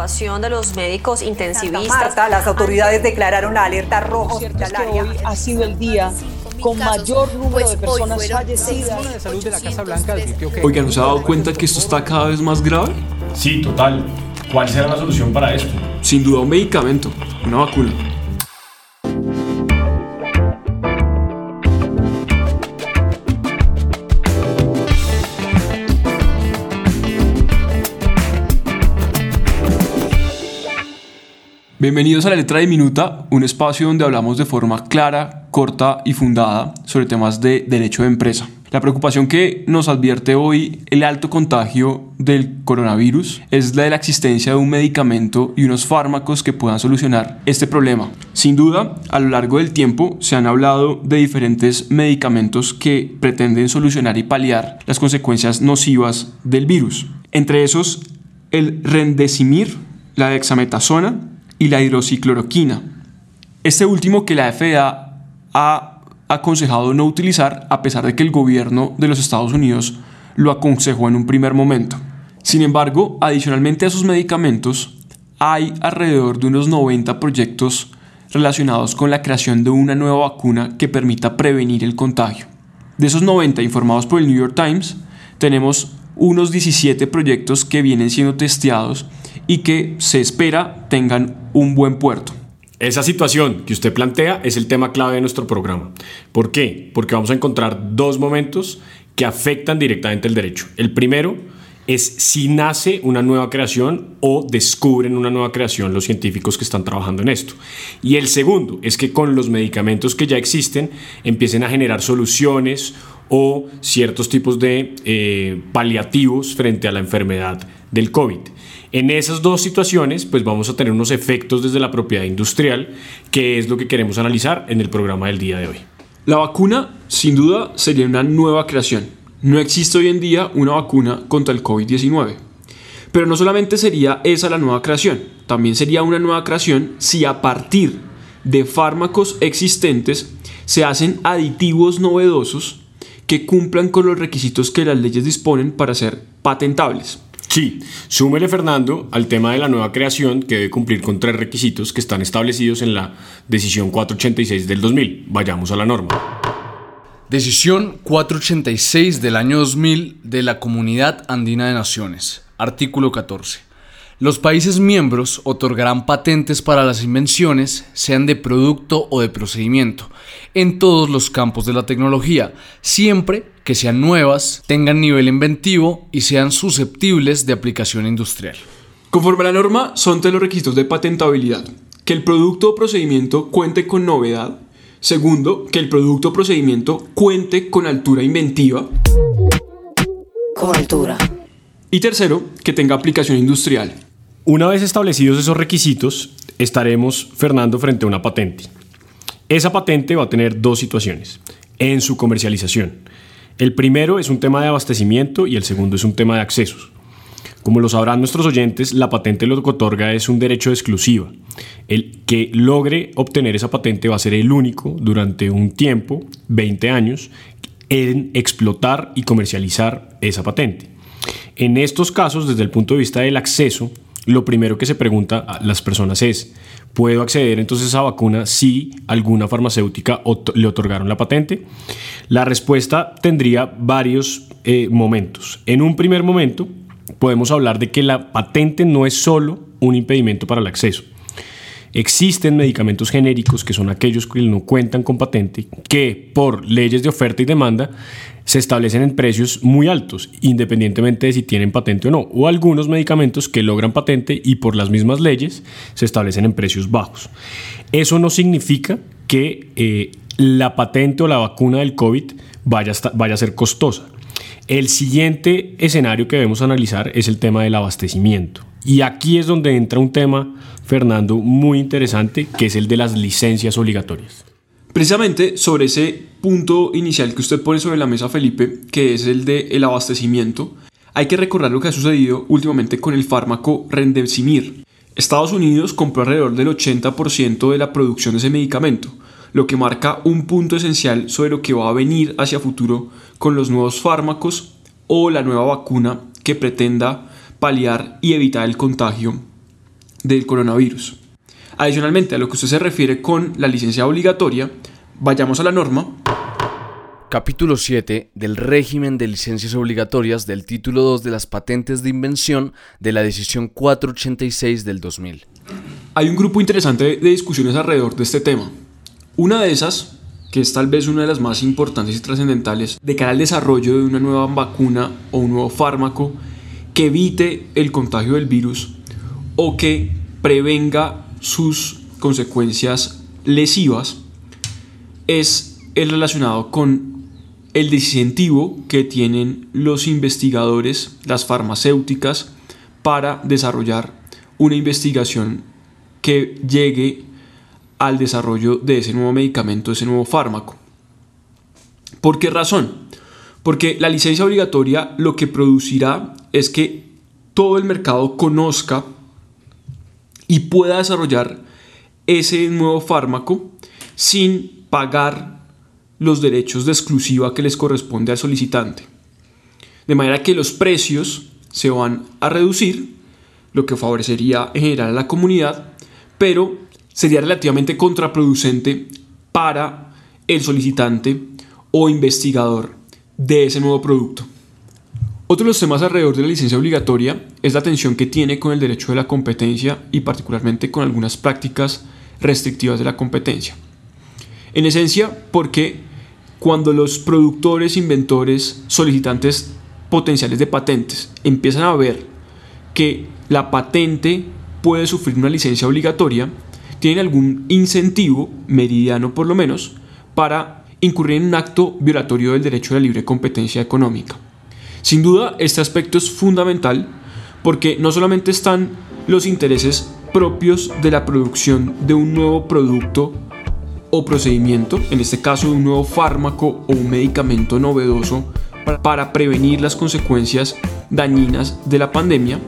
preocupación de los médicos intensivistas. Marta, las autoridades declararon la alerta roja hospitalaria. hoy ha sido el día con mayor número de personas fallecidas. de salud de la Casa Blanca advirtió que Oigan, ¿nos ha dado cuenta que esto está cada vez más grave? Sí, total. ¿Cuál será la solución para esto? Sin duda un medicamento, una vacuna. Bienvenidos a la letra diminuta, un espacio donde hablamos de forma clara, corta y fundada sobre temas de derecho de empresa. La preocupación que nos advierte hoy el alto contagio del coronavirus es la de la existencia de un medicamento y unos fármacos que puedan solucionar este problema. Sin duda, a lo largo del tiempo se han hablado de diferentes medicamentos que pretenden solucionar y paliar las consecuencias nocivas del virus. Entre esos, el rendecimir, la dexametasona, y la hidroxicloroquina. Este último que la FDA ha aconsejado no utilizar a pesar de que el gobierno de los Estados Unidos lo aconsejó en un primer momento. Sin embargo, adicionalmente a esos medicamentos, hay alrededor de unos 90 proyectos relacionados con la creación de una nueva vacuna que permita prevenir el contagio. De esos 90 informados por el New York Times, tenemos unos 17 proyectos que vienen siendo testeados y que se espera tengan un buen puerto. Esa situación que usted plantea es el tema clave de nuestro programa. ¿Por qué? Porque vamos a encontrar dos momentos que afectan directamente el derecho. El primero es si nace una nueva creación o descubren una nueva creación los científicos que están trabajando en esto. Y el segundo es que con los medicamentos que ya existen empiecen a generar soluciones o ciertos tipos de eh, paliativos frente a la enfermedad del COVID. En esas dos situaciones, pues vamos a tener unos efectos desde la propiedad industrial, que es lo que queremos analizar en el programa del día de hoy. La vacuna, sin duda, sería una nueva creación. No existe hoy en día una vacuna contra el COVID-19. Pero no solamente sería esa la nueva creación, también sería una nueva creación si a partir de fármacos existentes se hacen aditivos novedosos que cumplan con los requisitos que las leyes disponen para ser patentables. Sí, súmele Fernando al tema de la nueva creación que debe cumplir con tres requisitos que están establecidos en la decisión 486 del 2000. Vayamos a la norma. Decisión 486 del año 2000 de la Comunidad Andina de Naciones. Artículo 14. Los países miembros otorgarán patentes para las invenciones, sean de producto o de procedimiento, en todos los campos de la tecnología, siempre que sean nuevas, tengan nivel inventivo y sean susceptibles de aplicación industrial. Conforme a la norma, son tres los requisitos de patentabilidad. Que el producto o procedimiento cuente con novedad. Segundo, que el producto o procedimiento cuente con altura inventiva. Con altura. Y tercero, que tenga aplicación industrial. Una vez establecidos esos requisitos, estaremos, Fernando, frente a una patente. Esa patente va a tener dos situaciones en su comercialización. El primero es un tema de abastecimiento y el segundo es un tema de accesos. Como lo sabrán nuestros oyentes, la patente lo que otorga es un derecho de exclusiva. El que logre obtener esa patente va a ser el único durante un tiempo, 20 años, en explotar y comercializar esa patente. En estos casos, desde el punto de vista del acceso, lo primero que se pregunta a las personas es, ¿puedo acceder entonces a vacuna si alguna farmacéutica le otorgaron la patente? La respuesta tendría varios eh, momentos. En un primer momento, podemos hablar de que la patente no es solo un impedimento para el acceso. Existen medicamentos genéricos, que son aquellos que no cuentan con patente, que por leyes de oferta y demanda se establecen en precios muy altos, independientemente de si tienen patente o no, o algunos medicamentos que logran patente y por las mismas leyes se establecen en precios bajos. Eso no significa que eh, la patente o la vacuna del COVID vaya a, vaya a ser costosa. El siguiente escenario que debemos analizar es el tema del abastecimiento. Y aquí es donde entra un tema, Fernando, muy interesante, que es el de las licencias obligatorias. Precisamente sobre ese punto inicial que usted pone sobre la mesa, Felipe, que es el del el abastecimiento, hay que recordar lo que ha sucedido últimamente con el fármaco Remdesivir. Estados Unidos compró alrededor del 80% de la producción de ese medicamento, lo que marca un punto esencial sobre lo que va a venir hacia futuro con los nuevos fármacos o la nueva vacuna que pretenda paliar y evitar el contagio del coronavirus. Adicionalmente a lo que usted se refiere con la licencia obligatoria, vayamos a la norma. Capítulo 7 del régimen de licencias obligatorias del título 2 de las patentes de invención de la decisión 486 del 2000. Hay un grupo interesante de discusiones alrededor de este tema. Una de esas, que es tal vez una de las más importantes y trascendentales, de cara al desarrollo de una nueva vacuna o un nuevo fármaco que evite el contagio del virus o que prevenga sus consecuencias lesivas, es el relacionado con el disincentivo que tienen los investigadores, las farmacéuticas, para desarrollar una investigación que llegue al desarrollo de ese nuevo medicamento, ese nuevo fármaco. ¿Por qué razón? Porque la licencia obligatoria lo que producirá es que todo el mercado conozca y pueda desarrollar ese nuevo fármaco sin pagar los derechos de exclusiva que les corresponde al solicitante. De manera que los precios se van a reducir, lo que favorecería en general a la comunidad, pero sería relativamente contraproducente para el solicitante o investigador de ese nuevo producto. Otro de los temas alrededor de la licencia obligatoria es la tensión que tiene con el derecho de la competencia y particularmente con algunas prácticas restrictivas de la competencia. En esencia, porque cuando los productores, inventores, solicitantes potenciales de patentes empiezan a ver que la patente puede sufrir una licencia obligatoria, tienen algún incentivo, meridiano por lo menos, para incurrir en un acto violatorio del derecho de la libre competencia económica. Sin duda, este aspecto es fundamental porque no solamente están los intereses propios de la producción de un nuevo producto o procedimiento, en este caso de un nuevo fármaco o un medicamento novedoso para prevenir las consecuencias dañinas de la pandemia,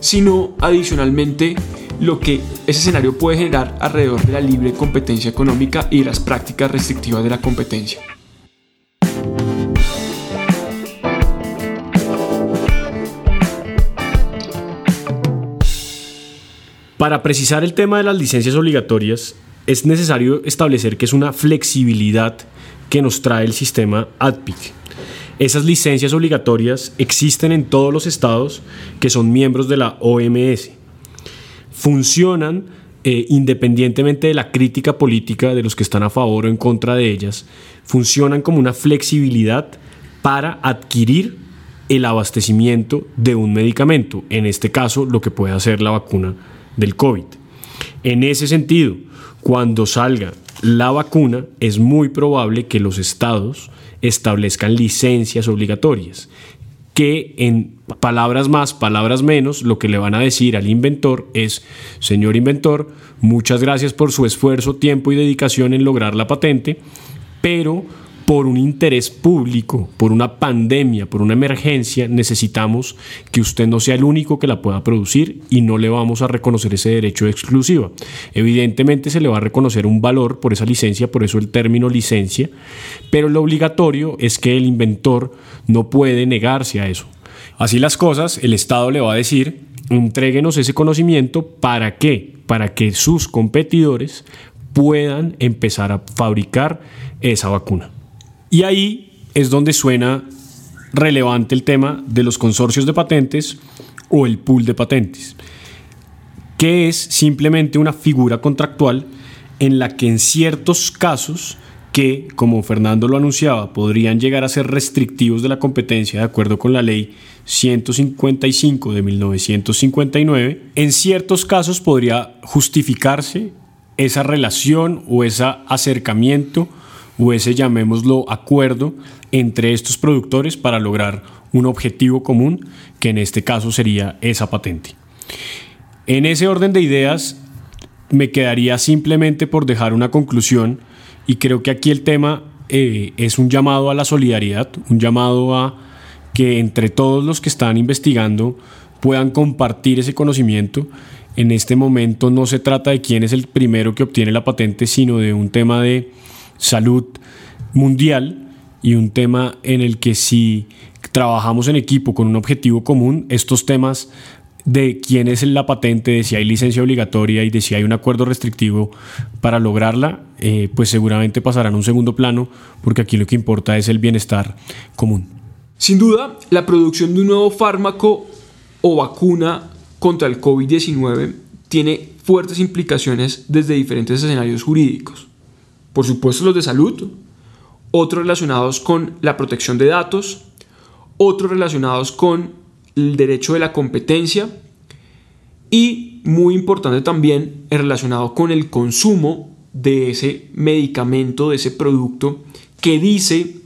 sino adicionalmente lo que ese escenario puede generar alrededor de la libre competencia económica y las prácticas restrictivas de la competencia. Para precisar el tema de las licencias obligatorias, es necesario establecer que es una flexibilidad que nos trae el sistema ADPIC. Esas licencias obligatorias existen en todos los estados que son miembros de la OMS. Funcionan eh, independientemente de la crítica política de los que están a favor o en contra de ellas, funcionan como una flexibilidad para adquirir el abastecimiento de un medicamento, en este caso lo que puede hacer la vacuna del COVID. En ese sentido, cuando salga la vacuna, es muy probable que los estados establezcan licencias obligatorias, que en palabras más, palabras menos, lo que le van a decir al inventor es, señor inventor, muchas gracias por su esfuerzo, tiempo y dedicación en lograr la patente, pero por un interés público, por una pandemia, por una emergencia, necesitamos que usted no sea el único que la pueda producir y no le vamos a reconocer ese derecho de exclusiva. Evidentemente se le va a reconocer un valor por esa licencia, por eso el término licencia, pero lo obligatorio es que el inventor no puede negarse a eso. Así las cosas, el Estado le va a decir, entréguenos ese conocimiento para qué? Para que sus competidores puedan empezar a fabricar esa vacuna. Y ahí es donde suena relevante el tema de los consorcios de patentes o el pool de patentes, que es simplemente una figura contractual en la que en ciertos casos que, como Fernando lo anunciaba, podrían llegar a ser restrictivos de la competencia de acuerdo con la ley 155 de 1959, en ciertos casos podría justificarse esa relación o ese acercamiento o ese, llamémoslo, acuerdo entre estos productores para lograr un objetivo común, que en este caso sería esa patente. En ese orden de ideas, me quedaría simplemente por dejar una conclusión y creo que aquí el tema eh, es un llamado a la solidaridad, un llamado a que entre todos los que están investigando puedan compartir ese conocimiento. En este momento no se trata de quién es el primero que obtiene la patente, sino de un tema de salud mundial y un tema en el que si trabajamos en equipo con un objetivo común, estos temas de quién es la patente, de si hay licencia obligatoria y de si hay un acuerdo restrictivo para lograrla, eh, pues seguramente pasarán a un segundo plano, porque aquí lo que importa es el bienestar común. Sin duda, la producción de un nuevo fármaco o vacuna contra el COVID-19 tiene fuertes implicaciones desde diferentes escenarios jurídicos. Por supuesto los de salud, otros relacionados con la protección de datos, otros relacionados con el derecho de la competencia y muy importante también el relacionado con el consumo de ese medicamento, de ese producto que dice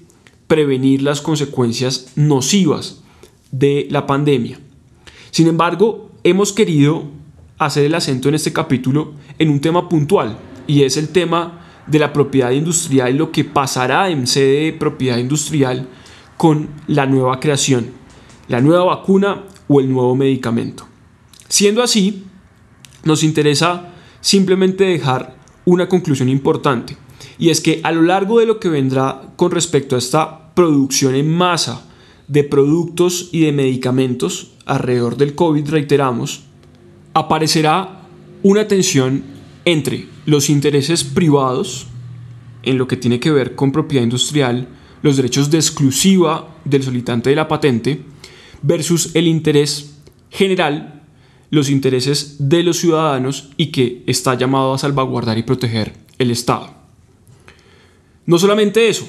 prevenir las consecuencias nocivas de la pandemia. Sin embargo, hemos querido hacer el acento en este capítulo en un tema puntual y es el tema de la propiedad industrial lo que pasará en sede de propiedad industrial con la nueva creación la nueva vacuna o el nuevo medicamento. Siendo así, nos interesa simplemente dejar una conclusión importante, y es que a lo largo de lo que vendrá con respecto a esta producción en masa de productos y de medicamentos alrededor del COVID, reiteramos, aparecerá una tensión entre los intereses privados, en lo que tiene que ver con propiedad industrial, los derechos de exclusiva del solicitante de la patente, versus el interés general, los intereses de los ciudadanos y que está llamado a salvaguardar y proteger el Estado. No solamente eso,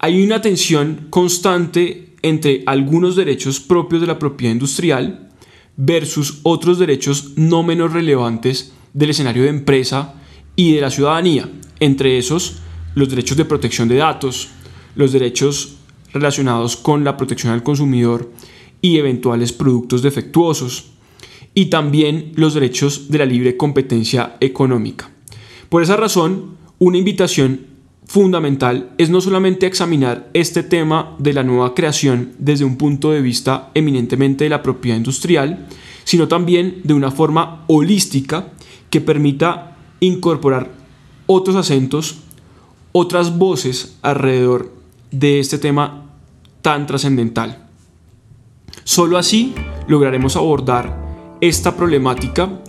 hay una tensión constante entre algunos derechos propios de la propiedad industrial versus otros derechos no menos relevantes del escenario de empresa y de la ciudadanía, entre esos los derechos de protección de datos, los derechos relacionados con la protección al consumidor y eventuales productos defectuosos, y también los derechos de la libre competencia económica. Por esa razón, una invitación fundamental es no solamente examinar este tema de la nueva creación desde un punto de vista eminentemente de la propiedad industrial, sino también de una forma holística que permita incorporar otros acentos, otras voces alrededor de este tema tan trascendental. Solo así lograremos abordar esta problemática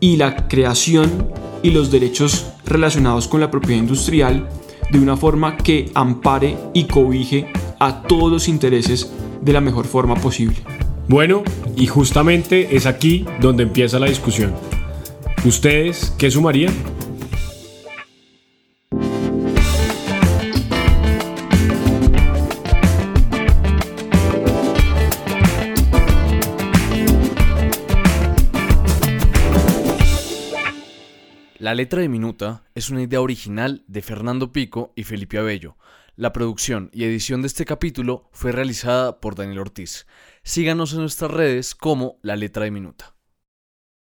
y la creación y los derechos relacionados con la propiedad industrial de una forma que ampare y cobije a todos los intereses de la mejor forma posible. Bueno, y justamente es aquí donde empieza la discusión. ¿Ustedes qué sumarían? La letra de Minuta es una idea original de Fernando Pico y Felipe Abello. La producción y edición de este capítulo fue realizada por Daniel Ortiz. Síganos en nuestras redes como La letra de Minuta.